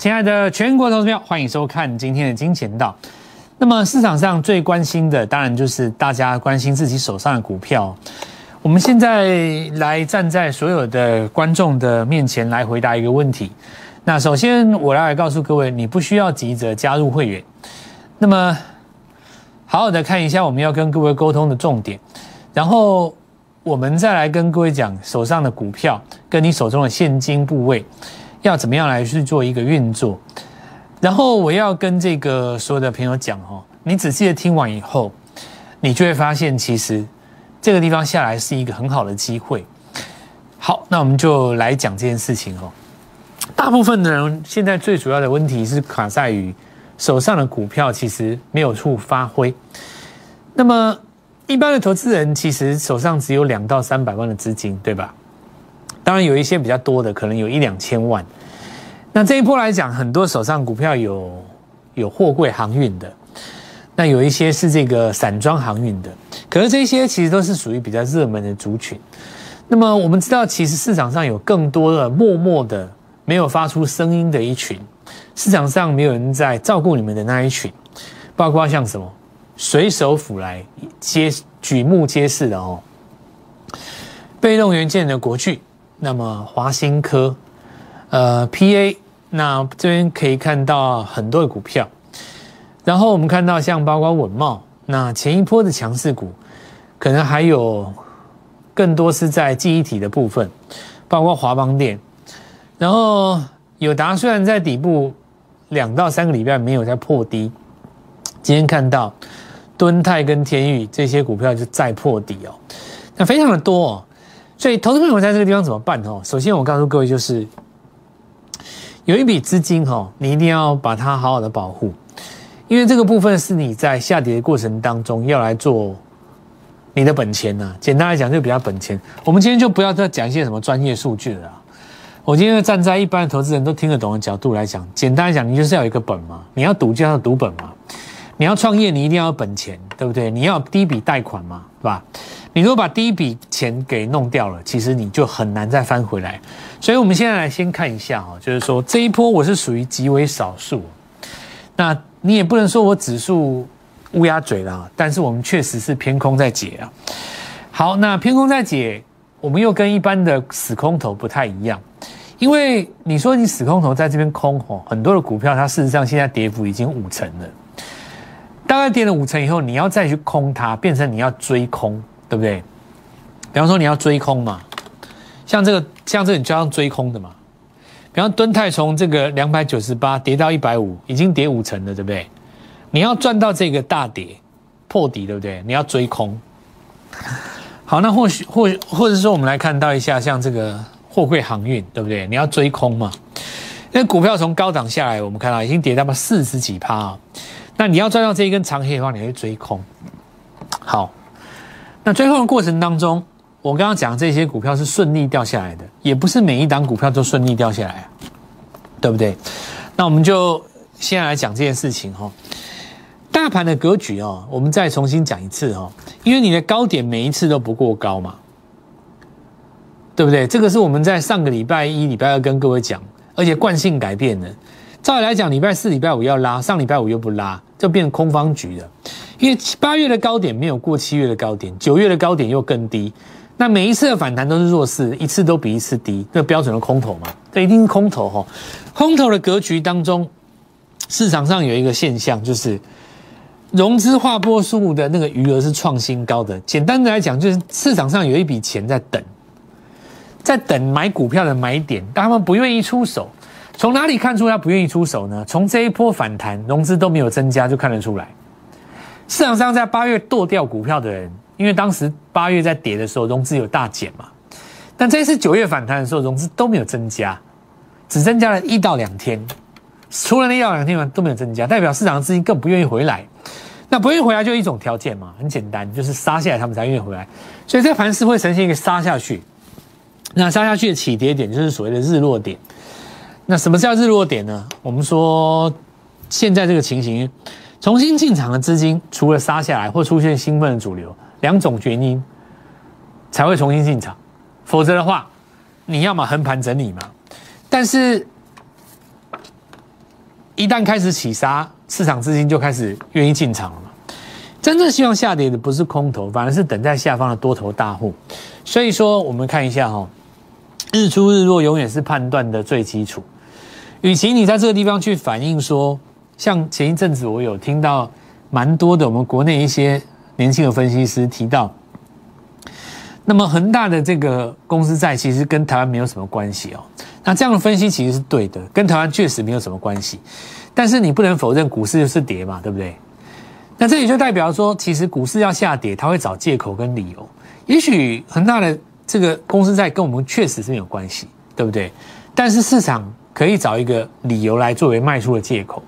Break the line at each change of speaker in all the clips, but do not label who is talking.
亲爱的全国投资票，欢迎收看今天的金钱道。那么市场上最关心的，当然就是大家关心自己手上的股票。我们现在来站在所有的观众的面前来回答一个问题。那首先，我来告诉各位，你不需要急着加入会员。那么，好好的看一下我们要跟各位沟通的重点，然后我们再来跟各位讲手上的股票跟你手中的现金部位要怎么样来去做一个运作。然后我要跟这个所有的朋友讲哦，你仔细的听完以后，你就会发现其实。这个地方下来是一个很好的机会。好，那我们就来讲这件事情哦。大部分的人现在最主要的问题是卡在于手上的股票其实没有处发挥。那么一般的投资人其实手上只有两到三百万的资金，对吧？当然有一些比较多的，可能有一两千万。那这一波来讲，很多手上股票有有货柜航运的。那有一些是这个散装航运的，可是这些其实都是属于比较热门的族群。那么我们知道，其实市场上有更多的默默的没有发出声音的一群，市场上没有人在照顾你们的那一群，包括像什么水手府来接举目皆是的哦，被动元件的国巨，那么华新科，呃，PA，那这边可以看到很多的股票。然后我们看到像包括稳茂，那前一波的强势股，可能还有更多是在记忆体的部分，包括华邦电。然后友达虽然在底部两到三个礼拜没有在破低，今天看到敦泰跟天宇这些股票就再破底哦，那非常的多哦。所以投资朋友在这个地方怎么办哦？首先我告诉各位就是有一笔资金哈，你一定要把它好好的保护。因为这个部分是你在下跌的过程当中要来做你的本钱呐，简单来讲就比较本钱。我们今天就不要再讲一些什么专业数据了。我今天站在一般的投资人都听得懂的角度来讲，简单来讲，你就是要有一个本嘛，你要赌就要赌本嘛，你要创业你一定要有本钱，对不对？你要第一笔贷款嘛，是吧？你如果把第一笔钱给弄掉了，其实你就很难再翻回来。所以我们现在来先看一下哈，就是说这一波我是属于极为少数，那。你也不能说我指数乌鸦嘴了，但是我们确实是偏空在解啊。好，那偏空在解，我们又跟一般的死空头不太一样，因为你说你死空头在这边空吼，很多的股票它事实上现在跌幅已经五成了，大概跌了五成以后，你要再去空它，变成你要追空，对不对？比方说你要追空嘛，像这个像这个你就要追空的嘛。比方敦泰从这个两百九十八跌到一百五，已经跌五成了，对不对？你要赚到这个大跌破底，对不对？你要追空。好，那或许或或者说，我们来看到一下，像这个货柜航运，对不对？你要追空嘛？因为股票从高档下来，我们看到已经跌到了四十几趴啊。那你要赚到这一根长黑的话，你会追空。好，那追空的过程当中。我刚刚讲这些股票是顺利掉下来的，也不是每一档股票都顺利掉下来啊，对不对？那我们就先来讲这件事情哈。大盘的格局哦，我们再重新讲一次哦，因为你的高点每一次都不过高嘛，对不对？这个是我们在上个礼拜一、礼拜二跟各位讲，而且惯性改变的。照理来讲，礼拜四、礼拜五要拉，上礼拜五又不拉，就变成空方局了。因为八月的高点没有过七月的高点，九月的高点又更低。那每一次的反弹都是弱势，一次都比一次低，这标准的空头嘛，这一定是空头哈。空头的格局当中，市场上有一个现象，就是融资划拨数的那个余额是创新高的。简单的来讲，就是市场上有一笔钱在等，在等买股票的买点，但他们不愿意出手。从哪里看出他不愿意出手呢？从这一波反弹融资都没有增加就看得出来。市场上在八月剁掉股票的人。因为当时八月在跌的时候，融资有大减嘛，但这次九月反弹的时候，融资都没有增加，只增加了一到两天，除了那一到两天嘛都没有增加，代表市场的资金更不愿意回来。那不愿意回来就一种条件嘛，很简单，就是杀下来他们才愿意回来。所以这个盘势会呈现一个杀下去，那杀下去的起跌点就是所谓的日落点。那什么叫日落点呢？我们说现在这个情形。重新进场的资金，除了杀下来或出现兴奋的主流两种原因，才会重新进场。否则的话，你要么横盘整理嘛。但是一旦开始起杀，市场资金就开始愿意进场了嘛。真正希望下跌的不是空头，反而是等在下方的多头大户。所以说，我们看一下哈，日出日落永远是判断的最基础。与其你在这个地方去反映说，像前一阵子我有听到蛮多的我们国内一些年轻的分析师提到，那么恒大的这个公司债其实跟台湾没有什么关系哦。那这样的分析其实是对的，跟台湾确实没有什么关系。但是你不能否认股市就是跌嘛，对不对？那这也就代表说，其实股市要下跌，他会找借口跟理由。也许恒大的这个公司债跟我们确实是没有关系，对不对？但是市场可以找一个理由来作为卖出的借口，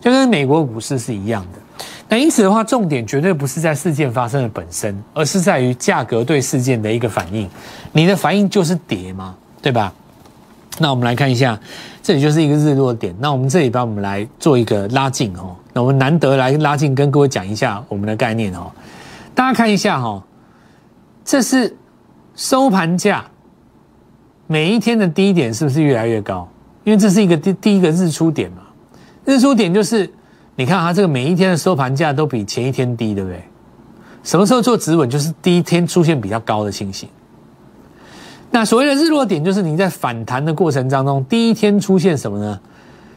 就跟美国股市是一样的。那因此的话，重点绝对不是在事件发生的本身，而是在于价格对事件的一个反应。你的反应就是跌嘛，对吧？那我们来看一下，这里就是一个日落点。那我们这里帮我们来做一个拉近哦。那我们难得来拉近，跟各位讲一下我们的概念哦。大家看一下哈，这是收盘价，每一天的低点是不是越来越高？因为这是一个第第一个日出点嘛。日出点就是你看它这个每一天的收盘价都比前一天低，对不对？什么时候做止稳？就是第一天出现比较高的情形。那所谓的日落点，就是你在反弹的过程当中，第一天出现什么呢？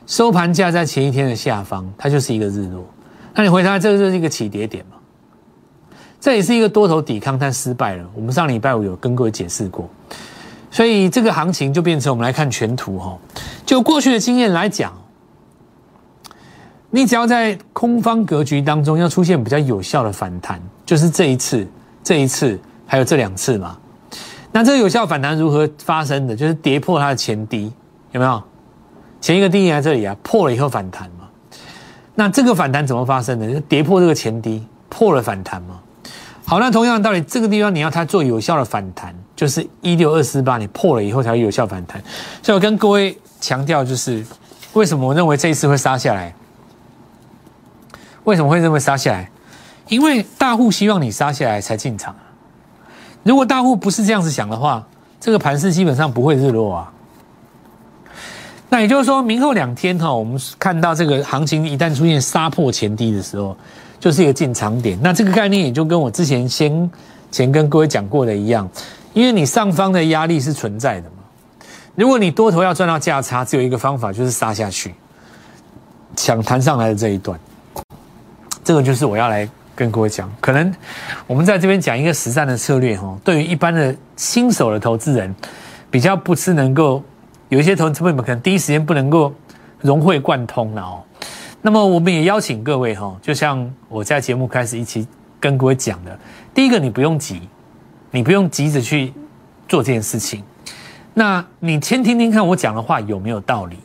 收盘价在前一天的下方，它就是一个日落。那你回答，这个就是一个起跌点嘛？这也是一个多头抵抗，但失败了。我们上礼拜五有跟各位解释过，所以这个行情就变成我们来看全图哈。就过去的经验来讲，你只要在空方格局当中要出现比较有效的反弹，就是这一次、这一次还有这两次嘛。那这个有效反弹如何发生的？就是跌破它的前低，有没有？前一个低在这里啊，破了以后反弹嘛。那这个反弹怎么发生的？就跌破这个前低，破了反弹嘛。好，那同样的道理，这个地方你要它做有效的反弹，就是一六二四八，你破了以后才会有效反弹。所以我跟各位强调，就是为什么我认为这一次会杀下来？为什么会认为杀下来？因为大户希望你杀下来才进场。如果大户不是这样子想的话，这个盘势基本上不会日落啊。那也就是说明后两天哈，我们看到这个行情一旦出现杀破前低的时候，就是一个进场点。那这个概念也就跟我之前先前跟各位讲过的一样，因为你上方的压力是存在的嘛。如果你多头要赚到价差，只有一个方法就是杀下去，抢弹上来的这一段。这个就是我要来。跟各位讲，可能我们在这边讲一个实战的策略哈，对于一般的新手的投资人，比较不是能够有一些投资朋友可能第一时间不能够融会贯通了哦。那么我们也邀请各位哈，就像我在节目开始一起跟各位讲的，第一个你不用急，你不用急着去做这件事情，那你先听听看我讲的话有没有道理。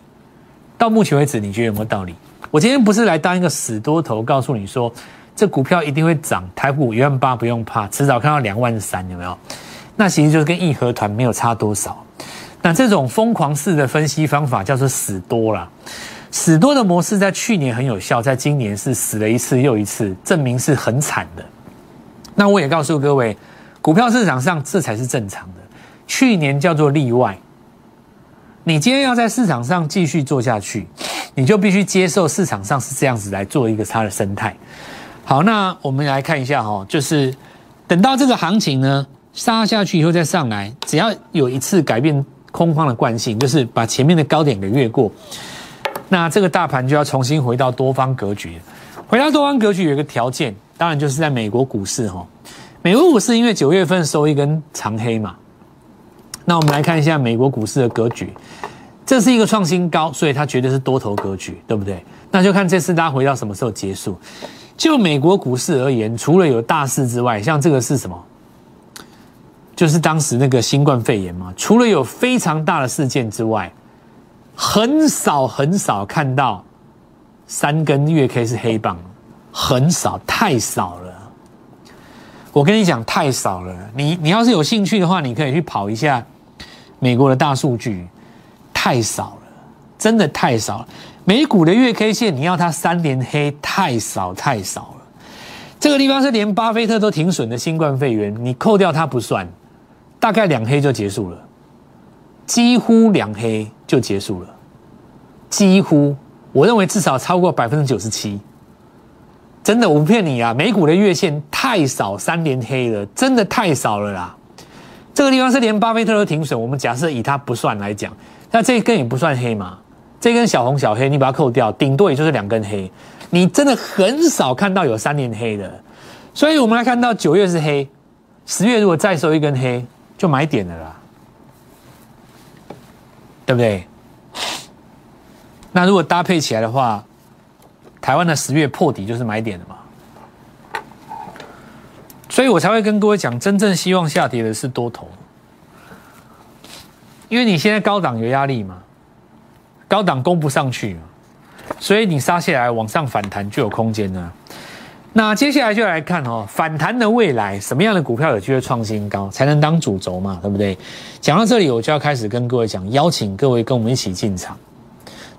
到目前为止，你觉得有没有道理？我今天不是来当一个死多头，告诉你说。这股票一定会涨，台股一万八不用怕，迟早看到两万三，有没有？那其实就是跟义和团没有差多少。那这种疯狂式的分析方法叫做死多了，死多的模式在去年很有效，在今年是死了一次又一次，证明是很惨的。那我也告诉各位，股票市场上这才是正常的，去年叫做例外。你今天要在市场上继续做下去，你就必须接受市场上是这样子来做一个它的生态。好，那我们来看一下哈，就是等到这个行情呢杀下去以后再上来，只要有一次改变空方的惯性，就是把前面的高点给越过，那这个大盘就要重新回到多方格局。回到多方格局有一个条件，当然就是在美国股市哈。美国股市因为九月份收一根长黑嘛，那我们来看一下美国股市的格局，这是一个创新高，所以它绝对是多头格局，对不对？那就看这次大家回到什么时候结束。就美国股市而言，除了有大事之外，像这个是什么？就是当时那个新冠肺炎嘛。除了有非常大的事件之外，很少很少看到三根月 K 是黑棒，很少，太少了。我跟你讲，太少了。你你要是有兴趣的话，你可以去跑一下美国的大数据，太少了，真的太少了。美股的月 K 线，你要它三连黑太少太少了。这个地方是连巴菲特都停损的新冠肺炎，你扣掉它不算，大概两黑就结束了，几乎两黑就结束了，几乎我认为至少超过百分之九十七。真的，我不骗你啊！美股的月线太少，三连黑了，真的太少了啦。这个地方是连巴菲特都停损，我们假设以它不算来讲，那这一根也不算黑嘛？这根小红小黑，你把它扣掉，顶多也就是两根黑。你真的很少看到有三连黑的，所以我们来看到九月是黑，十月如果再收一根黑，就买点了啦，对不对？那如果搭配起来的话。台湾的十月破底就是买点的嘛，所以我才会跟各位讲，真正希望下跌的是多头，因为你现在高档有压力嘛，高档攻不上去嘛，所以你杀下来往上反弹就有空间呢。那接下来就来看哦，反弹的未来什么样的股票有机会创新高，才能当主轴嘛，对不对？讲到这里，我就要开始跟各位讲，邀请各位跟我们一起进场。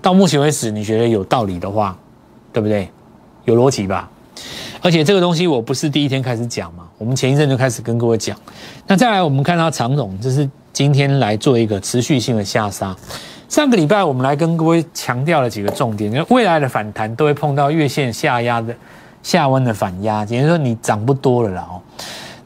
到目前为止，你觉得有道理的话。对不对？有逻辑吧？而且这个东西我不是第一天开始讲嘛，我们前一阵就开始跟各位讲。那再来，我们看到长总，这是今天来做一个持续性的下杀。上个礼拜我们来跟各位强调了几个重点，因为未来的反弹都会碰到月线下压的下温的反压，也就是说你涨不多了啦哦。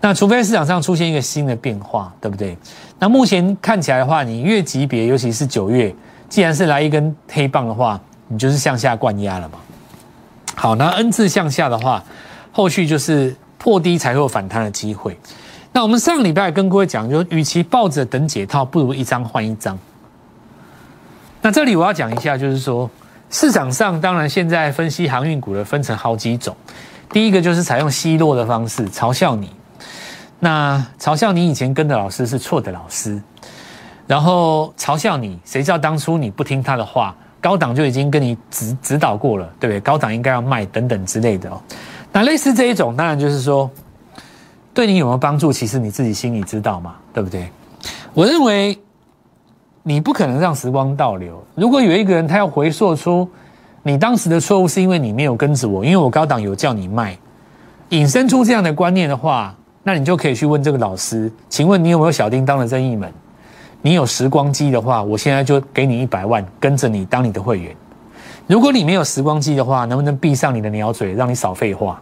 那除非市场上出现一个新的变化，对不对？那目前看起来的话，你月级别，尤其是九月，既然是来一根黑棒的话，你就是向下灌压了嘛。好，那 N 字向下的话，后续就是破低才会有反弹的机会。那我们上礼拜跟各位讲，就与其抱着等解套，不如一张换一张。那这里我要讲一下，就是说市场上当然现在分析航运股的分成好几种。第一个就是采用奚落的方式嘲笑你，那嘲笑你以前跟的老师是错的老师，然后嘲笑你，谁知道当初你不听他的话。高档就已经跟你指指导过了，对不对？高档应该要卖等等之类的哦。那类似这一种，当然就是说，对你有没有帮助，其实你自己心里知道嘛，对不对？我认为你不可能让时光倒流。如果有一个人他要回溯出你当时的错误，是因为你没有跟着我，因为我高档有叫你卖，引申出这样的观念的话，那你就可以去问这个老师，请问你有没有小叮当的任意门？你有时光机的话，我现在就给你一百万，跟着你当你的会员。如果你没有时光机的话，能不能闭上你的鸟嘴，让你少废话？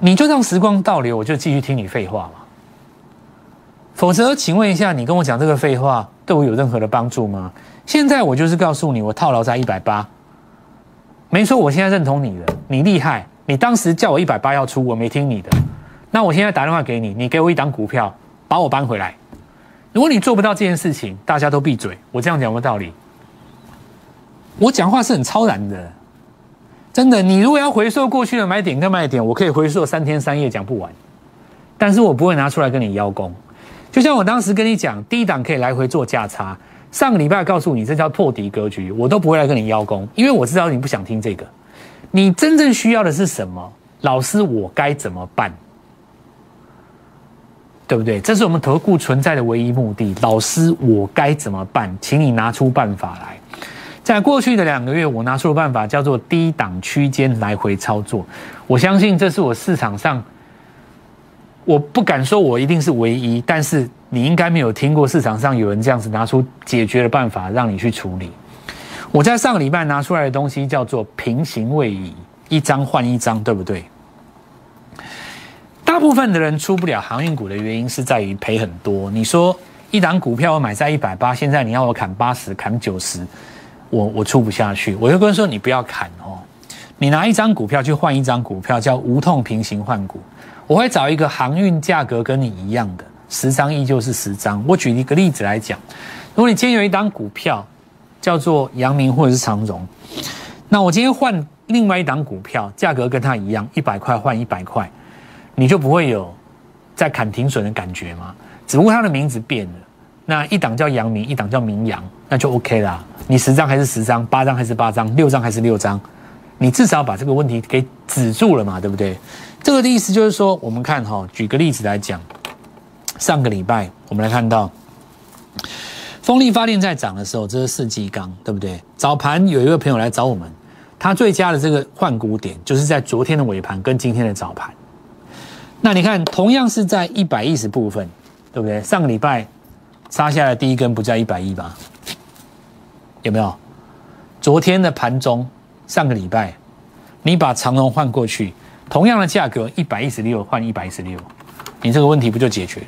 你就让时光倒流，我就继续听你废话嘛。否则，请问一下，你跟我讲这个废话，对我有任何的帮助吗？现在我就是告诉你，我套牢在一百八。没错，我现在认同你了，你厉害。你当时叫我一百八要出，我没听你的。那我现在打电话给你，你给我一档股票，把我搬回来。如果你做不到这件事情，大家都闭嘴。我这样讲有没有道理？我讲话是很超然的，真的。你如果要回溯过去的买点跟卖点，我可以回溯三天三夜讲不完。但是我不会拿出来跟你邀功。就像我当时跟你讲，低档可以来回做价差。上个礼拜告诉你这叫破底格局，我都不会来跟你邀功，因为我知道你不想听这个。你真正需要的是什么？老师，我该怎么办？对不对？这是我们投顾存在的唯一目的。老师，我该怎么办？请你拿出办法来。在过去的两个月，我拿出的办法叫做低档区间来回操作。我相信这是我市场上，我不敢说我一定是唯一，但是你应该没有听过市场上有人这样子拿出解决的办法让你去处理。我在上个礼拜拿出来的东西叫做平行位移，一张换一张，对不对？大部分的人出不了航运股的原因是在于赔很多。你说一档股票我买在一百八，现在你要我砍八十、砍九十，我我出不下去。我就跟说你不要砍哦，你拿一张股票去换一张股票，叫无痛平行换股。我会找一个航运价格跟你一样的，十张依旧是十张。我举一个例子来讲，如果你今天有一档股票叫做阳明或者是长荣，那我今天换另外一档股票，价格跟它一样，一百块换一百块。你就不会有在砍停损的感觉吗？只不过它的名字变了，那一档叫阳明，一档叫明阳，那就 OK 啦。你十张还是十张，八张还是八张，六张还是六张，你至少把这个问题给止住了嘛，对不对？这个的意思就是说，我们看哈，举个例子来讲，上个礼拜我们来看到，风力发电在涨的时候，这是四季钢，对不对？早盘有一位朋友来找我们，他最佳的这个换股点就是在昨天的尾盘跟今天的早盘。那你看，同样是在一百一十部分，对不对？上个礼拜杀下来第一根不叫一百一吧？有没有？昨天的盘中，上个礼拜，你把长龙换过去，同样的价格一百一十六换一百一十六，你这个问题不就解决了？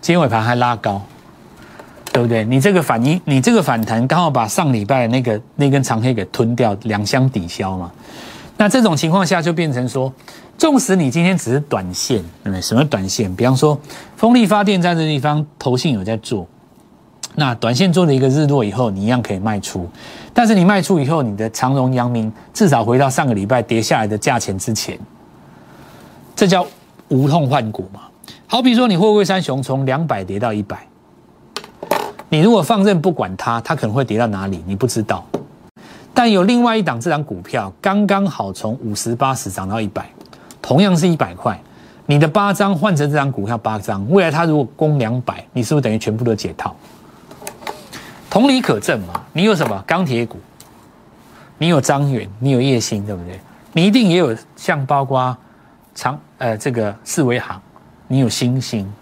今天尾盘还拉高，对不对？你这个反应，你这个反弹刚好把上礼拜的那个那根长黑给吞掉，两相抵消嘛。那这种情况下就变成说，纵使你今天只是短线，对不对？什么短线？比方说，风力发电在这地方，投信有在做，那短线做了一个日落以后，你一样可以卖出。但是你卖出以后，你的长荣、阳明至少回到上个礼拜跌下来的价钱之前，这叫无痛换股嘛？好比说，你货柜三雄从两百跌到一百，你如果放任不管它，它可能会跌到哪里？你不知道。但有另外一档这档股票刚刚好从五十八十涨到一百，同样是一百块，你的八张换成这张股票八张，未来它如果攻两百，你是不是等于全部都解套？同理可证嘛，你有什么钢铁股？你有张远，你有叶星，对不对？你一定也有像包括长呃这个四维行，你有星星，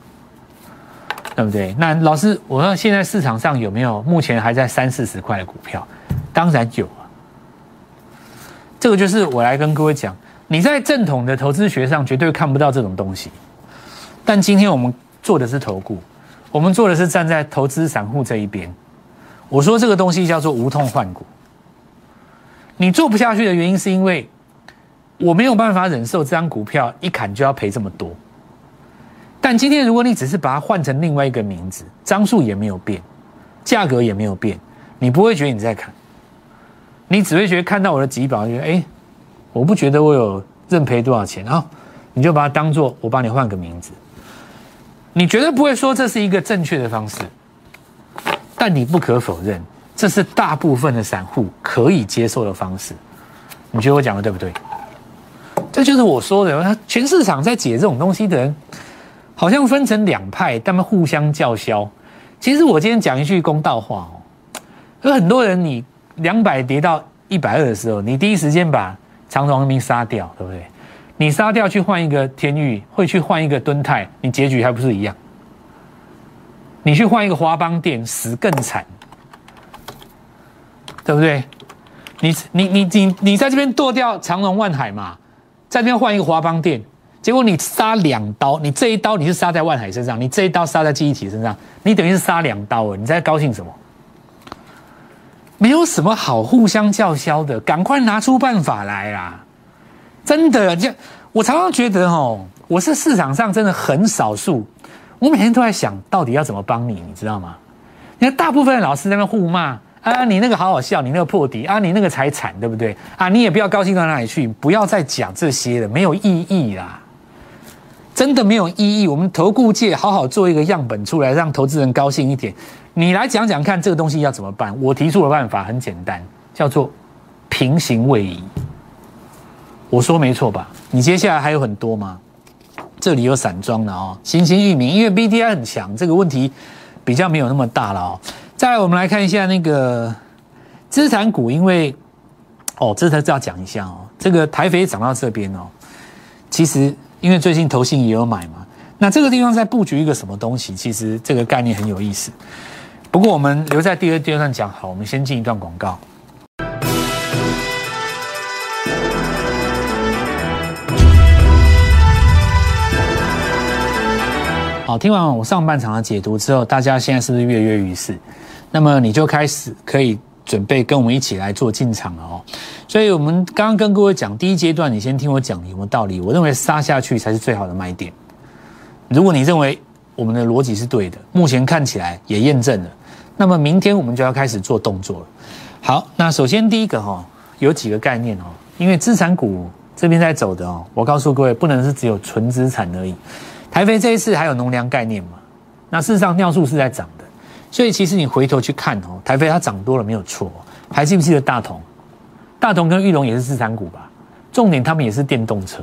对不对？那老师，我说现在市场上有没有目前还在三四十块的股票？当然有。这个就是我来跟各位讲，你在正统的投资学上绝对看不到这种东西，但今天我们做的是投顾，我们做的是站在投资散户这一边。我说这个东西叫做无痛换股，你做不下去的原因是因为我没有办法忍受这张股票一砍就要赔这么多。但今天如果你只是把它换成另外一个名字，张数也没有变，价格也没有变，你不会觉得你在砍。你只会觉得看到我的几宝，觉得哎，我不觉得我有认赔多少钱啊，你就把它当做我帮你换个名字，你绝对不会说这是一个正确的方式，但你不可否认，这是大部分的散户可以接受的方式。你觉得我讲的对不对？这就是我说的，全市场在解这种东西的人，好像分成两派，他们互相叫嚣。其实我今天讲一句公道话哦，有很多人你。两百跌到一百二的时候，你第一时间把长荣明杀掉，对不对？你杀掉去换一个天域，会去换一个敦泰，你结局还不是一样？你去换一个华邦店，死更惨，对不对？你你你你你在这边剁掉长荣万海嘛，在这边换一个华邦店，结果你杀两刀，你这一刀你是杀在万海身上，你这一刀杀在记忆体身上，你等于是杀两刀啊！你在高兴什么？没有什么好互相叫嚣的，赶快拿出办法来啦！真的，就我常常觉得哦，我是市场上真的很少数，我每天都在想到底要怎么帮你，你知道吗？你看大部分的老师在那互骂啊，你那个好好笑，你那个破底啊，你那个才惨，对不对？啊，你也不要高兴到哪里去，不要再讲这些了，没有意义啦，真的没有意义。我们投顾界好好做一个样本出来，让投资人高兴一点。你来讲讲看，这个东西要怎么办？我提出的办法很简单，叫做平行位移。我说没错吧？你接下来还有很多吗？这里有散装的哦，新兴域名，因为 B T I 很强，这个问题比较没有那么大了哦。再来，我们来看一下那个资产股，因为哦，这才要讲一下哦，这个台肥涨到这边哦，其实因为最近投信也有买嘛，那这个地方在布局一个什么东西？其实这个概念很有意思。不过我们留在第二第二段讲好，我们先进一段广告。好，听完我上半场的解读之后，大家现在是不是跃跃欲试？那么你就开始可以准备跟我们一起来做进场了哦。所以我们刚刚跟各位讲，第一阶段你先听我讲有没有道理？我认为杀下去才是最好的卖点。如果你认为我们的逻辑是对的，目前看起来也验证了。那么明天我们就要开始做动作了。好，那首先第一个哈，有几个概念哦，因为资产股这边在走的哦，我告诉各位，不能是只有纯资产而已。台飞这一次还有农粮概念嘛？那事实上尿素是在涨的，所以其实你回头去看哦，台飞它涨多了没有错。还记不记得大同？大同跟玉龙也是资产股吧？重点他们也是电动车，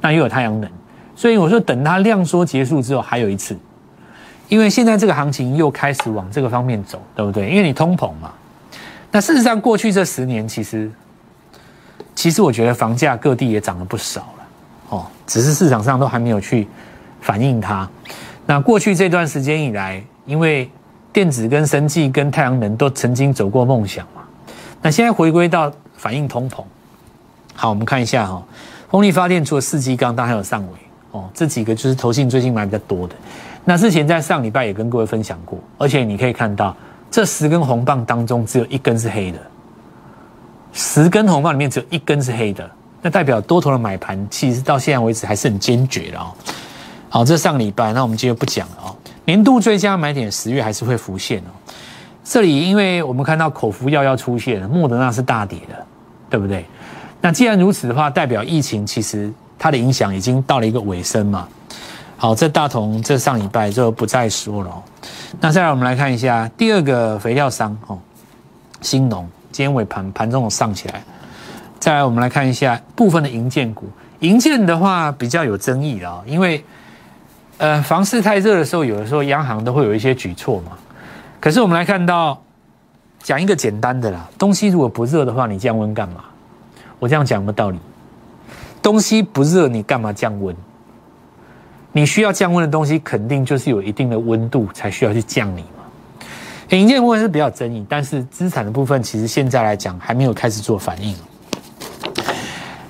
那又有太阳能，所以我说等它量缩结束之后，还有一次。因为现在这个行情又开始往这个方面走，对不对？因为你通膨嘛。那事实上，过去这十年，其实，其实我觉得房价各地也涨了不少了，哦，只是市场上都还没有去反映它。那过去这段时间以来，因为电子跟生技跟太阳能都曾经走过梦想嘛，那现在回归到反映通膨，好，我们看一下哈，风力发电除了四季钢，当然还有上尾哦，这几个就是投信最近买比较多的。那之前在上礼拜也跟各位分享过，而且你可以看到这十根红棒当中只有一根是黑的，十根红棒里面只有一根是黑的，那代表多头的买盘其实到现在为止还是很坚决的哦。好，这上礼拜，那我们今天不讲了哦。年度最佳买点十月还是会浮现哦。这里因为我们看到口服药要出现了，莫德纳是大跌的，对不对？那既然如此的话，代表疫情其实它的影响已经到了一个尾声嘛。好，这大同这上礼拜就不再说了。那再来我们来看一下第二个肥料商哦，新农今天尾盘盘中上起来。再来我们来看一下部分的银建股，银建的话比较有争议啊，因为呃房市太热的时候，有的时候央行都会有一些举措嘛。可是我们来看到，讲一个简单的啦，东西如果不热的话，你降温干嘛？我这样讲有没有道理？东西不热，你干嘛降温？你需要降温的东西，肯定就是有一定的温度才需要去降你嘛。银建部分是比较争议，但是资产的部分其实现在来讲还没有开始做反应。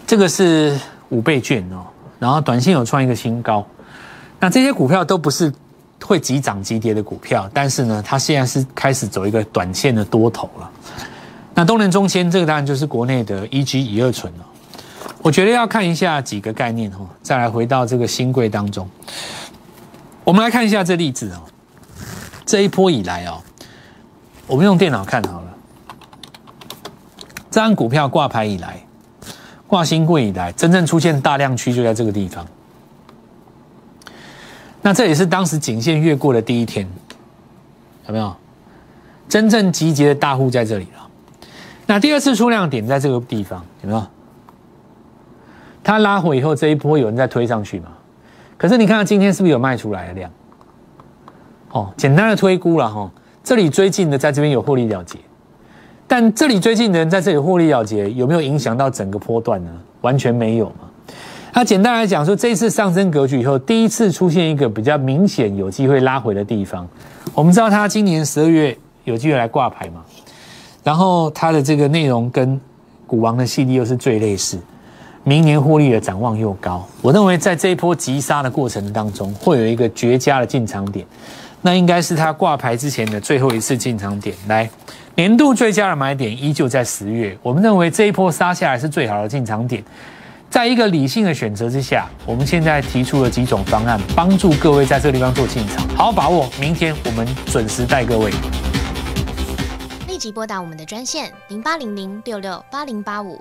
这个是五倍券哦，然后短线有创一个新高，那这些股票都不是。会急涨急跌的股票，但是呢，它现在是开始走一个短线的多头了。那东联中签这个当然就是国内的 EG 乙二醇了。我觉得要看一下几个概念哦，再来回到这个新贵当中。我们来看一下这例子哦，这一波以来哦，我们用电脑看好了，这张股票挂牌以来，挂新贵以来，真正出现大量区就在这个地方。那这也是当时颈线越过的第一天，有没有？真正集结的大户在这里了。那第二次出量点在这个地方，有没有？它拉回以后，这一波有人在推上去嘛？可是你看到今天是不是有卖出来的量？哦，简单的推估了哈。这里追进的在这边有获利了结，但这里追进的人在这里获利了结，有没有影响到整个波段呢？完全没有嘛。那简单来讲说，这一次上升格局以后，第一次出现一个比较明显有机会拉回的地方。我们知道它今年十二月有机会来挂牌嘛，然后它的这个内容跟股王的系列又是最类似，明年获利的展望又高。我认为在这一波急杀的过程当中，会有一个绝佳的进场点，那应该是它挂牌之前的最后一次进场点。来，年度最佳的买点依旧在十月，我们认为这一波杀下来是最好的进场点。在一个理性的选择之下，我们现在提出了几种方案，帮助各位在这个地方做进场，好好把握。明天我们准时带各位。
立即拨打我们的专线零八零零六六八零八五